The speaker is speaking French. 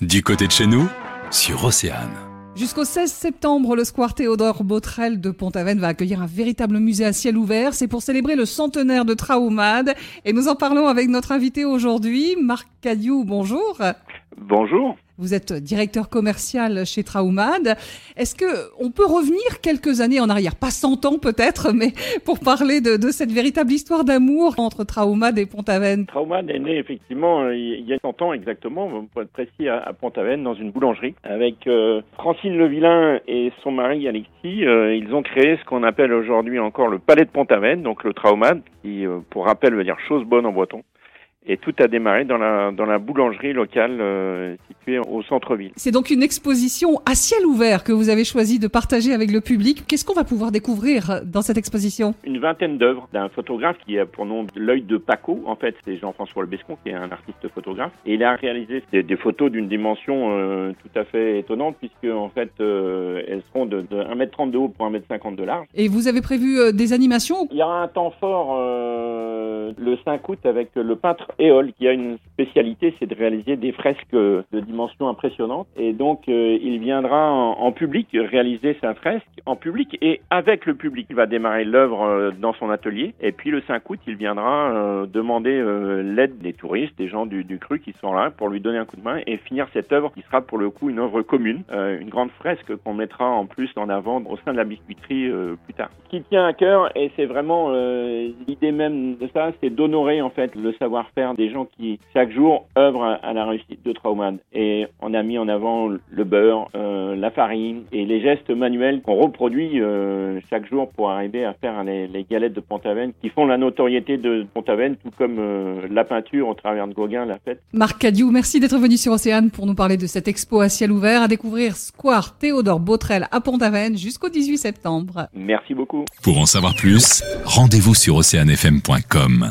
Du côté de chez nous, sur Océane. Jusqu'au 16 septembre, le Square Théodore Botrel de Pont-Aven va accueillir un véritable musée à ciel ouvert. C'est pour célébrer le centenaire de Traumade. Et nous en parlons avec notre invité aujourd'hui, Marc Cadiou. Bonjour. Bonjour. Vous êtes directeur commercial chez Traumad. Est-ce que on peut revenir quelques années en arrière, pas 100 ans peut-être, mais pour parler de, cette véritable histoire d'amour entre Traumad et Pont-Aven Traumad est né effectivement euh, il y a 100 ans exactement, pour être précis, à Pont-Aven, dans une boulangerie, avec euh, Francine Levillain et son mari Alexis. Euh, ils ont créé ce qu'on appelle aujourd'hui encore le Palais de Pont-Aven, donc le Traumad, qui, pour rappel, veut dire chose bonne en breton. Et tout a démarré dans la, dans la boulangerie locale euh, située au centre-ville. C'est donc une exposition à ciel ouvert que vous avez choisi de partager avec le public. Qu'est-ce qu'on va pouvoir découvrir dans cette exposition? Une vingtaine d'œuvres d'un photographe qui a pour nom l'œil de Paco. En fait, c'est Jean-François Lebescon qui est un artiste photographe. Et il a réalisé des, des photos d'une dimension euh, tout à fait étonnante puisque en fait euh, elles seront de, de 1m30 de haut pour 1m50 de large. Et vous avez prévu des animations? Il y aura un temps fort le 5 août avec le peintre Éole qui a une spécialité, c'est de réaliser des fresques de dimension impressionnante. Et donc, euh, il viendra en, public réaliser sa fresque en public et avec le public. Il va démarrer l'œuvre euh, dans son atelier. Et puis, le 5 août, il viendra euh, demander l'aide des touristes, des gens du, du, cru qui sont là pour lui donner un coup de main et finir cette œuvre qui sera pour le coup une œuvre commune, une grande fresque qu'on mettra en plus en avant au sein de la biscuiterie plus tard. Ce qui tient à cœur, et c'est vraiment l'idée même de ça, c'est d'honorer en fait le savoir-faire des gens qui chaque jour œuvrent à la réussite de Traumad. Et on a mis en avant le beurre, euh, la farine et les gestes manuels qu'on reproduit euh, chaque jour pour arriver à faire les, galettes de Pont-Aven qui font la notoriété de Pont-Aven, tout comme euh, la peinture au travers de Gauguin l'a fait. Marc Cadiou, merci d'être venu sur Océane pour nous parler de cette expo à ciel ouvert à découvrir Square Théodore Botrel à Pont-Aven jusqu'au 18 septembre. Merci beaucoup. Pour en savoir plus, rendez-vous sur oceanfm.com.